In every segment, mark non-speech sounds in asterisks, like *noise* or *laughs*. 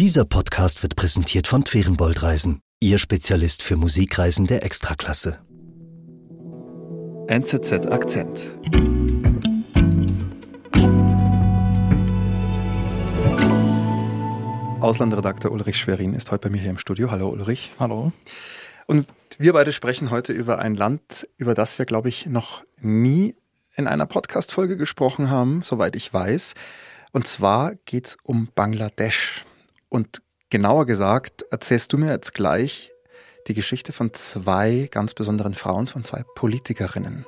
Dieser Podcast wird präsentiert von Twerenbold Reisen, Ihr Spezialist für Musikreisen der Extraklasse. NZZ Akzent. Auslandredakteur Ulrich Schwerin ist heute bei mir hier im Studio. Hallo Ulrich. Hallo. Und wir beide sprechen heute über ein Land, über das wir, glaube ich, noch nie in einer Podcast-Folge gesprochen haben, soweit ich weiß. Und zwar geht es um Bangladesch. Und genauer gesagt, erzählst du mir jetzt gleich die Geschichte von zwei ganz besonderen Frauen, von zwei Politikerinnen.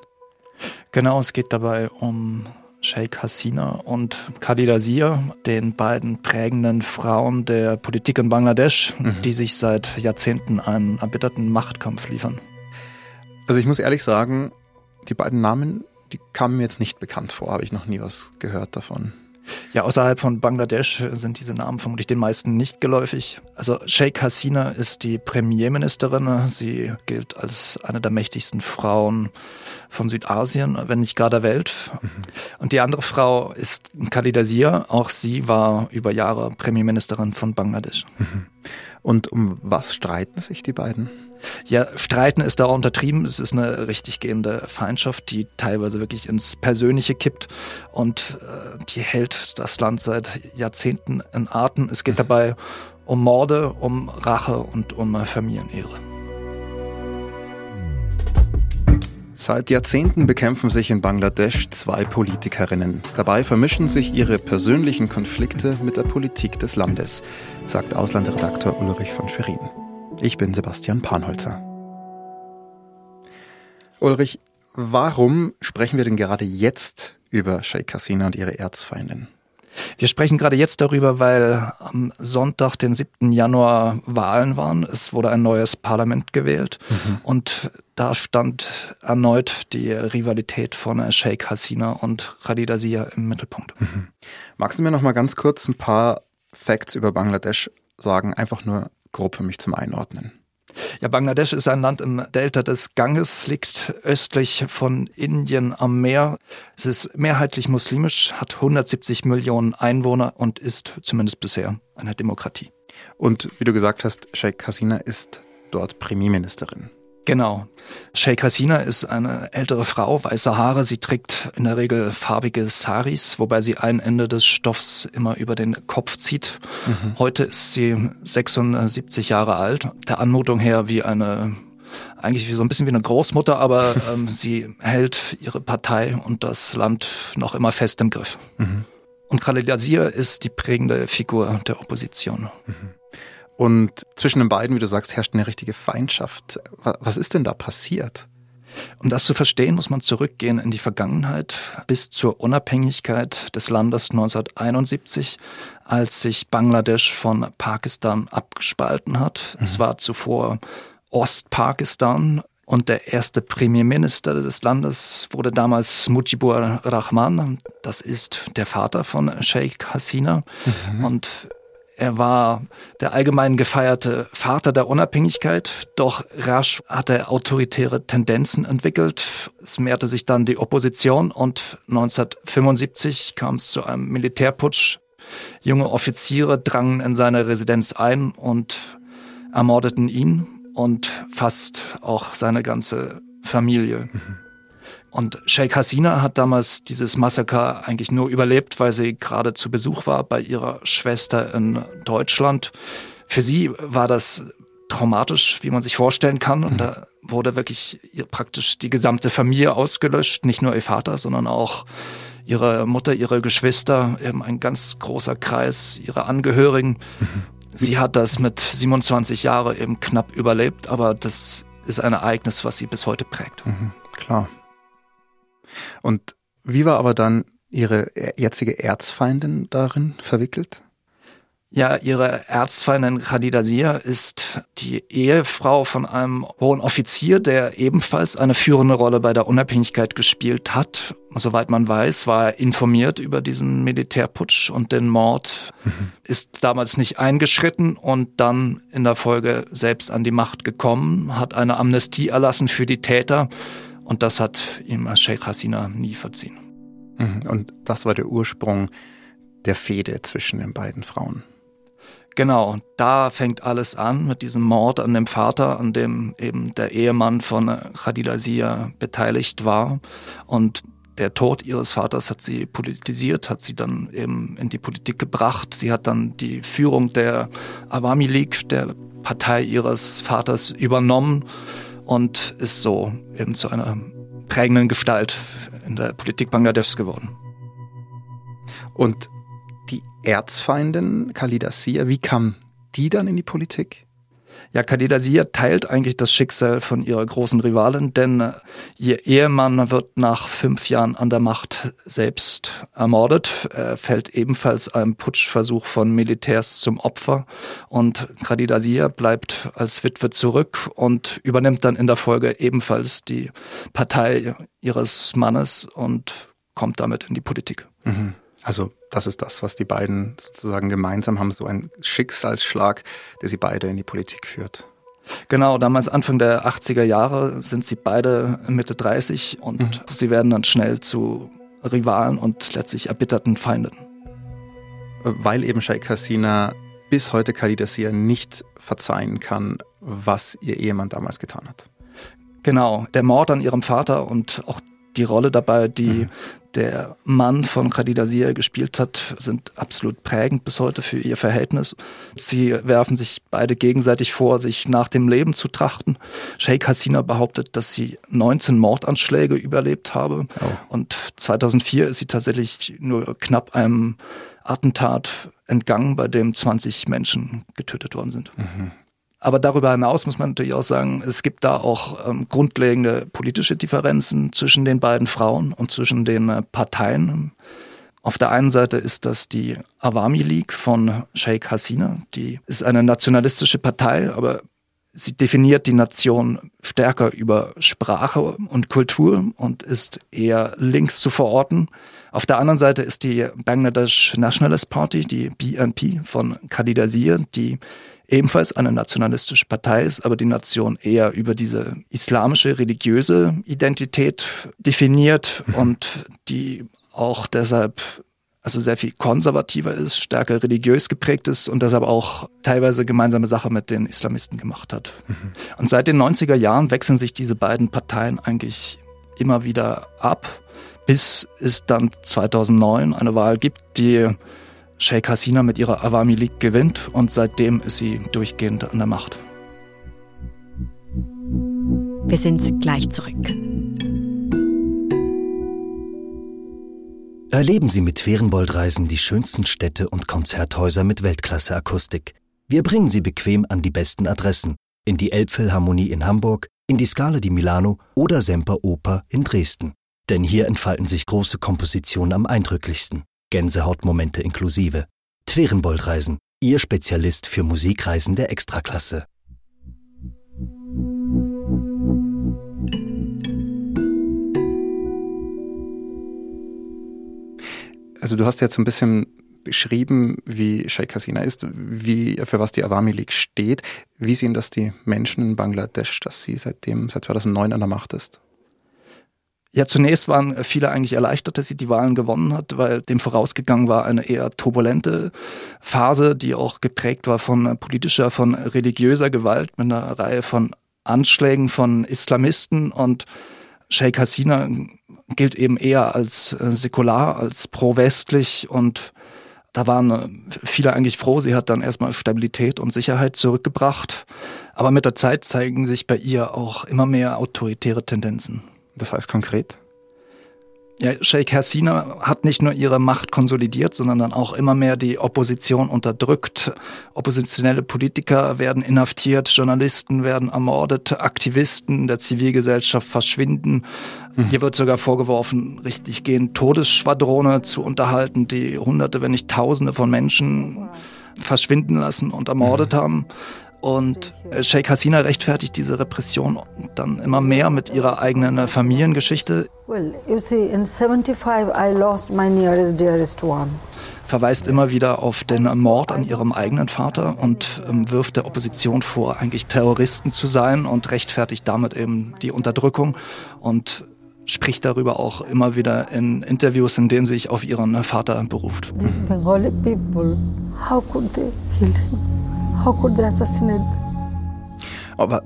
Genau, es geht dabei um Sheikh Hasina und Khalida Zia, den beiden prägenden Frauen der Politik in Bangladesch, mhm. die sich seit Jahrzehnten einen erbitterten Machtkampf liefern. Also ich muss ehrlich sagen, die beiden Namen, die kamen mir jetzt nicht bekannt vor, habe ich noch nie was gehört davon. Ja, außerhalb von Bangladesch sind diese Namen vermutlich den meisten nicht geläufig. Also Sheikh Hasina ist die Premierministerin. Sie gilt als eine der mächtigsten Frauen von Südasien, wenn nicht gar der Welt. Mhm. Und die andere Frau ist Khalida Zia. Auch sie war über Jahre Premierministerin von Bangladesch. Mhm. Und um was streiten sich die beiden? Ja, Streiten ist da untertrieben. Es ist eine richtig gehende Feindschaft, die teilweise wirklich ins Persönliche kippt und äh, die hält das Land seit Jahrzehnten in Atem. Es geht dabei um Morde, um Rache und um Familienehre. Seit Jahrzehnten bekämpfen sich in Bangladesch zwei Politikerinnen. Dabei vermischen sich ihre persönlichen Konflikte mit der Politik des Landes, sagt Auslandredakteur Ulrich von Schwerin. Ich bin Sebastian Panholzer. Ulrich, warum sprechen wir denn gerade jetzt über Sheikh Hasina und ihre Erzfeindin? Wir sprechen gerade jetzt darüber, weil am Sonntag, den 7. Januar, Wahlen waren. Es wurde ein neues Parlament gewählt mhm. und da stand erneut die Rivalität von Sheikh Hasina und Khalida Zia im Mittelpunkt. Mhm. Magst du mir noch mal ganz kurz ein paar Facts über Bangladesch sagen? Einfach nur grob für mich zum Einordnen. Ja, Bangladesch ist ein Land im Delta des Ganges, liegt östlich von Indien am Meer. Es ist mehrheitlich muslimisch, hat 170 Millionen Einwohner und ist zumindest bisher eine Demokratie. Und wie du gesagt hast, Sheikh Hasina ist dort Premierministerin. Genau. Sheikh Hasina ist eine ältere Frau, weiße Haare. Sie trägt in der Regel farbige Saris, wobei sie ein Ende des Stoffs immer über den Kopf zieht. Mhm. Heute ist sie 76 Jahre alt. Der Anmutung her wie eine eigentlich wie so ein bisschen wie eine Großmutter, aber *laughs* ähm, sie hält ihre Partei und das Land noch immer fest im Griff. Mhm. Und Khalid Azir ist die prägende Figur der Opposition. Mhm. Und zwischen den beiden, wie du sagst, herrscht eine richtige Feindschaft. Was ist denn da passiert? Um das zu verstehen, muss man zurückgehen in die Vergangenheit bis zur Unabhängigkeit des Landes 1971, als sich Bangladesch von Pakistan abgespalten hat. Mhm. Es war zuvor Ostpakistan und der erste Premierminister des Landes wurde damals Mujibur Rahman. Das ist der Vater von Sheikh Hasina. Mhm. Und er war der allgemein gefeierte Vater der Unabhängigkeit, doch rasch hat er autoritäre Tendenzen entwickelt. Es mehrte sich dann die Opposition und 1975 kam es zu einem Militärputsch. Junge Offiziere drangen in seine Residenz ein und ermordeten ihn und fast auch seine ganze Familie. Mhm. Und Sheikh Hasina hat damals dieses Massaker eigentlich nur überlebt, weil sie gerade zu Besuch war bei ihrer Schwester in Deutschland. Für sie war das traumatisch, wie man sich vorstellen kann. Und da wurde wirklich praktisch die gesamte Familie ausgelöscht, nicht nur ihr Vater, sondern auch ihre Mutter, ihre Geschwister, eben ein ganz großer Kreis, ihre Angehörigen. Sie hat das mit 27 Jahren eben knapp überlebt, aber das ist ein Ereignis, was sie bis heute prägt. Mhm, klar. Und wie war aber dann Ihre jetzige Erzfeindin darin verwickelt? Ja, ihre Erzfeindin Khadija Sia ist die Ehefrau von einem hohen Offizier, der ebenfalls eine führende Rolle bei der Unabhängigkeit gespielt hat. Soweit man weiß, war er informiert über diesen Militärputsch und den Mord, mhm. ist damals nicht eingeschritten und dann in der Folge selbst an die Macht gekommen, hat eine Amnestie erlassen für die Täter und das hat ihm Sheikh Hasina nie verziehen. Mhm. Und das war der Ursprung der Fehde zwischen den beiden Frauen. Genau, da fängt alles an mit diesem Mord an dem Vater, an dem eben der Ehemann von Khadija Sia beteiligt war. Und der Tod ihres Vaters hat sie politisiert, hat sie dann eben in die Politik gebracht. Sie hat dann die Führung der Awami League, der Partei ihres Vaters, übernommen und ist so eben zu einer prägenden Gestalt in der Politik Bangladeschs geworden. Und die Erzfeindin Khalida Sia, wie kam die dann in die Politik? Ja, Khadija Sia teilt eigentlich das Schicksal von ihrer großen Rivalin, denn äh, ihr Ehemann wird nach fünf Jahren an der Macht selbst ermordet. Er fällt ebenfalls einem Putschversuch von Militärs zum Opfer und Khadija Sia bleibt als Witwe zurück und übernimmt dann in der Folge ebenfalls die Partei ihres Mannes und kommt damit in die Politik. Mhm. Also das ist das, was die beiden sozusagen gemeinsam haben, so ein Schicksalsschlag, der sie beide in die Politik führt. Genau, damals Anfang der 80er Jahre sind sie beide Mitte 30 und mhm. sie werden dann schnell zu Rivalen und letztlich erbitterten Feinden. Weil eben Sheikh Hasina bis heute Khalida Sia nicht verzeihen kann, was ihr Ehemann damals getan hat. Genau, der Mord an ihrem Vater und auch die Rolle dabei, die mhm. Der Mann von Khadija Sia gespielt hat, sind absolut prägend bis heute für ihr Verhältnis. Sie werfen sich beide gegenseitig vor, sich nach dem Leben zu trachten. Sheikh Hasina behauptet, dass sie 19 Mordanschläge überlebt habe. Oh. Und 2004 ist sie tatsächlich nur knapp einem Attentat entgangen, bei dem 20 Menschen getötet worden sind. Mhm. Aber darüber hinaus muss man natürlich auch sagen, es gibt da auch ähm, grundlegende politische Differenzen zwischen den beiden Frauen und zwischen den äh, Parteien. Auf der einen Seite ist das die Awami League von Sheikh Hasina. Die ist eine nationalistische Partei, aber sie definiert die Nation stärker über Sprache und Kultur und ist eher links zu verorten. Auf der anderen Seite ist die Bangladesh Nationalist Party, die BNP von Khalida Zia, die ebenfalls eine nationalistische Partei ist, aber die Nation eher über diese islamische, religiöse Identität definiert mhm. und die auch deshalb also sehr viel konservativer ist, stärker religiös geprägt ist und deshalb auch teilweise gemeinsame Sache mit den Islamisten gemacht hat. Mhm. Und seit den 90er Jahren wechseln sich diese beiden Parteien eigentlich immer wieder ab, bis es dann 2009 eine Wahl gibt, die Sheikh Hasina mit ihrer Awami League gewinnt und seitdem ist sie durchgehend an der Macht. Wir sind gleich zurück. Erleben Sie mit Ferienboldreisen die schönsten Städte und Konzerthäuser mit Weltklasse-Akustik. Wir bringen Sie bequem an die besten Adressen. In die Elbphilharmonie in Hamburg, in die Scala di Milano oder Semper Oper in Dresden. Denn hier entfalten sich große Kompositionen am eindrücklichsten. Gänsehautmomente inklusive. Twerenbold-Reisen, Ihr Spezialist für Musikreisen der Extraklasse. Also du hast jetzt ein bisschen beschrieben, wie Sheikh Hasina ist, wie, für was die Awami League steht. Wie sehen das die Menschen in Bangladesch, dass sie seitdem, seit 2009 an der Macht ist? Ja, zunächst waren viele eigentlich erleichtert, dass sie die Wahlen gewonnen hat, weil dem vorausgegangen war eine eher turbulente Phase, die auch geprägt war von politischer, von religiöser Gewalt mit einer Reihe von Anschlägen von Islamisten und Sheikh Hasina gilt eben eher als äh, säkular, als pro-westlich und da waren äh, viele eigentlich froh. Sie hat dann erstmal Stabilität und Sicherheit zurückgebracht. Aber mit der Zeit zeigen sich bei ihr auch immer mehr autoritäre Tendenzen. Das heißt konkret? Ja, Sheikh Hasina hat nicht nur ihre Macht konsolidiert, sondern dann auch immer mehr die Opposition unterdrückt. Oppositionelle Politiker werden inhaftiert, Journalisten werden ermordet, Aktivisten der Zivilgesellschaft verschwinden. Mhm. Hier wird sogar vorgeworfen, richtig gehend Todesschwadrone zu unterhalten, die Hunderte, wenn nicht Tausende von Menschen verschwinden lassen und ermordet mhm. haben. Und äh, Sheikh Hasina rechtfertigt diese Repression dann immer mehr mit ihrer eigenen äh, Familiengeschichte. Well, you see, in 75 I lost my nearest dearest one verweist immer wieder auf den Mord an ihrem eigenen Vater und ähm, wirft der Opposition vor, eigentlich Terroristen zu sein und rechtfertigt damit eben die Unterdrückung. Und spricht darüber auch immer wieder in Interviews, in denen sie sich auf ihren Vater beruft. These Bengali people, how could they kill him? How could they assassinate? Aber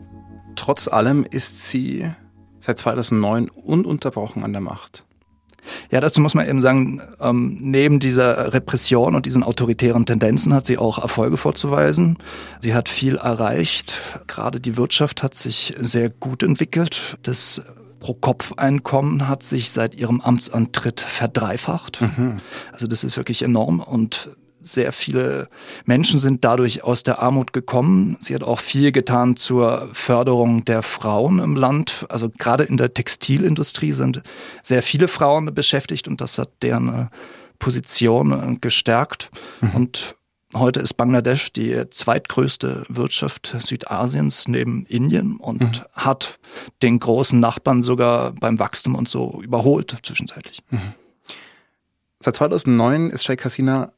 trotz allem ist sie seit 2009 ununterbrochen an der Macht. Ja, dazu muss man eben sagen, ähm, neben dieser Repression und diesen autoritären Tendenzen hat sie auch Erfolge vorzuweisen. Sie hat viel erreicht. Gerade die Wirtschaft hat sich sehr gut entwickelt. Das Pro-Kopf-Einkommen hat sich seit ihrem Amtsantritt verdreifacht. Mhm. Also das ist wirklich enorm und sehr viele Menschen sind dadurch aus der Armut gekommen. Sie hat auch viel getan zur Förderung der Frauen im Land. Also gerade in der Textilindustrie sind sehr viele Frauen beschäftigt und das hat deren Position gestärkt. Mhm. Und heute ist Bangladesch die zweitgrößte Wirtschaft Südasiens neben Indien und mhm. hat den großen Nachbarn sogar beim Wachstum und so überholt zwischenzeitlich. Mhm. Seit 2009 ist Sheikh Hasina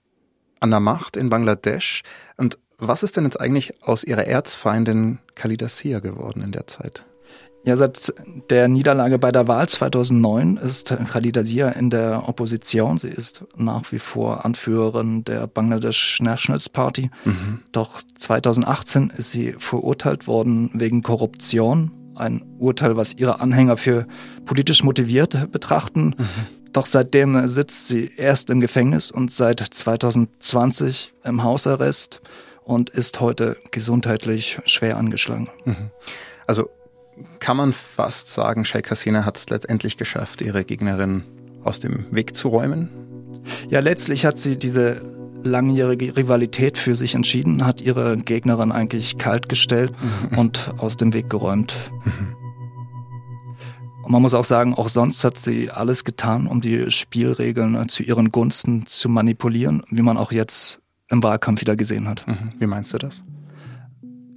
an der Macht in Bangladesch. Und was ist denn jetzt eigentlich aus ihrer Erzfeindin Khalida Sia geworden in der Zeit? Ja, seit der Niederlage bei der Wahl 2009 ist Khalida Sia in der Opposition. Sie ist nach wie vor Anführerin der Bangladesh Nationals Party. Mhm. Doch 2018 ist sie verurteilt worden wegen Korruption. Ein Urteil, was ihre Anhänger für politisch motiviert betrachten. Mhm. Doch seitdem sitzt sie erst im Gefängnis und seit 2020 im Hausarrest und ist heute gesundheitlich schwer angeschlagen. Mhm. Also kann man fast sagen, Sheikh Hasina hat es letztendlich geschafft, ihre Gegnerin aus dem Weg zu räumen? Ja, letztlich hat sie diese langjährige Rivalität für sich entschieden, hat ihre Gegnerin eigentlich kaltgestellt mhm. und aus dem Weg geräumt. Mhm. Und man muss auch sagen, auch sonst hat sie alles getan, um die Spielregeln äh, zu ihren Gunsten zu manipulieren, wie man auch jetzt im Wahlkampf wieder gesehen hat. Mhm. Wie meinst du das?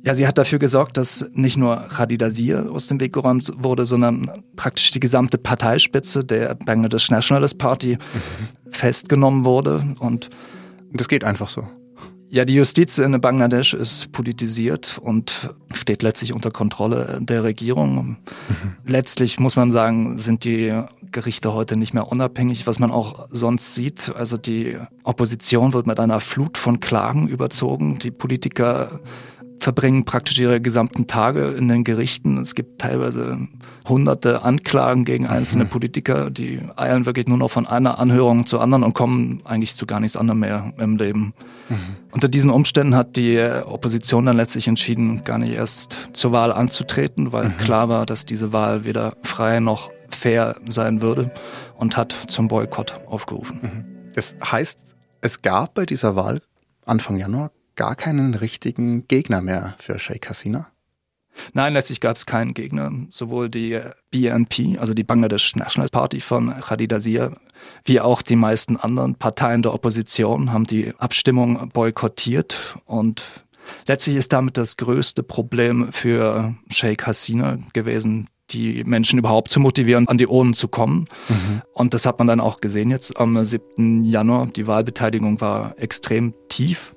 Ja, sie hat dafür gesorgt, dass nicht nur Khadidasir aus dem Weg geräumt wurde, sondern praktisch die gesamte Parteispitze der Bangladesh Nationalist Party mhm. festgenommen wurde. Und das geht einfach so. Ja, die Justiz in Bangladesch ist politisiert und steht letztlich unter Kontrolle der Regierung. Mhm. Letztlich muss man sagen, sind die Gerichte heute nicht mehr unabhängig, was man auch sonst sieht. Also die Opposition wird mit einer Flut von Klagen überzogen. Die Politiker verbringen praktisch ihre gesamten Tage in den Gerichten. Es gibt teilweise hunderte Anklagen gegen einzelne mhm. Politiker, die eilen wirklich nur noch von einer Anhörung zur anderen und kommen eigentlich zu gar nichts anderem mehr im Leben. Mhm. Unter diesen Umständen hat die Opposition dann letztlich entschieden, gar nicht erst zur Wahl anzutreten, weil mhm. klar war, dass diese Wahl weder frei noch fair sein würde und hat zum Boykott aufgerufen. Mhm. Das heißt, es gab bei dieser Wahl Anfang Januar gar keinen richtigen Gegner mehr für Sheikh Hasina? Nein, letztlich gab es keinen Gegner. Sowohl die BNP, also die Bangladesh National Party von Khadija Zia, wie auch die meisten anderen Parteien der Opposition haben die Abstimmung boykottiert und letztlich ist damit das größte Problem für Sheikh Hasina gewesen, die Menschen überhaupt zu motivieren, an die Urnen zu kommen. Mhm. Und das hat man dann auch gesehen jetzt am 7. Januar. Die Wahlbeteiligung war extrem tief.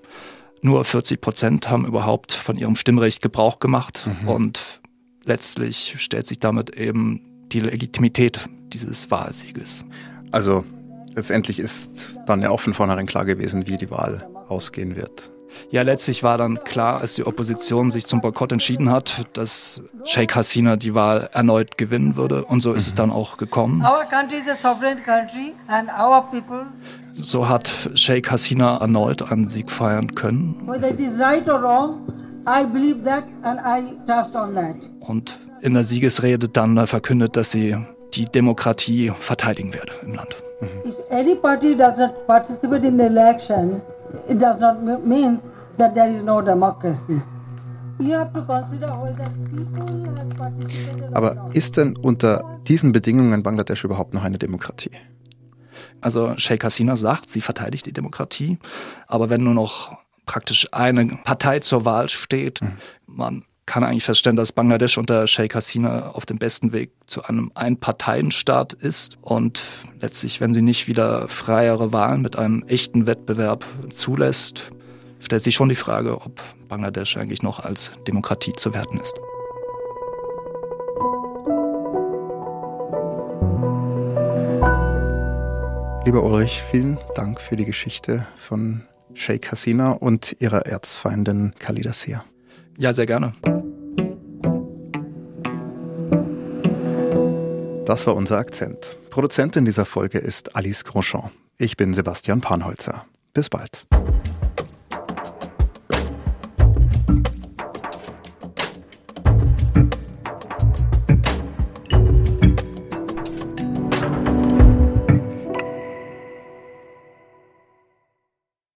Nur 40 Prozent haben überhaupt von ihrem Stimmrecht Gebrauch gemacht mhm. und letztlich stellt sich damit eben die Legitimität dieses Wahlsieges. Also letztendlich ist dann ja auch von vornherein klar gewesen, wie die Wahl ausgehen wird. Ja, letztlich war dann klar, als die Opposition sich zum Boykott entschieden hat, dass Sheikh Hasina die Wahl erneut gewinnen würde. Und so ist mhm. es dann auch gekommen. So hat Sheikh Hasina erneut einen Sieg feiern können. Und in der Siegesrede dann verkündet, dass sie die Demokratie verteidigen werde im Land. Mhm. If any party does not participate in the election, it does not mean that there is no democracy. Aber ist denn unter diesen Bedingungen Bangladesch überhaupt noch eine Demokratie? Also Sheikh Hasina sagt, sie verteidigt die Demokratie, aber wenn nur noch praktisch eine Partei zur Wahl steht, mhm. man kann eigentlich feststellen, dass Bangladesch unter Sheikh Hasina auf dem besten Weg zu einem Einparteienstaat ist. Und letztlich, wenn sie nicht wieder freiere Wahlen mit einem echten Wettbewerb zulässt, stellt sich schon die Frage, ob Bangladesch eigentlich noch als Demokratie zu werten ist. Lieber Ulrich, vielen Dank für die Geschichte von Sheikh Hasina und ihrer Erzfeindin Khalida Sia. Ja, sehr gerne. Das war unser Akzent. Produzentin dieser Folge ist Alice Grosjean. Ich bin Sebastian Panholzer. Bis bald.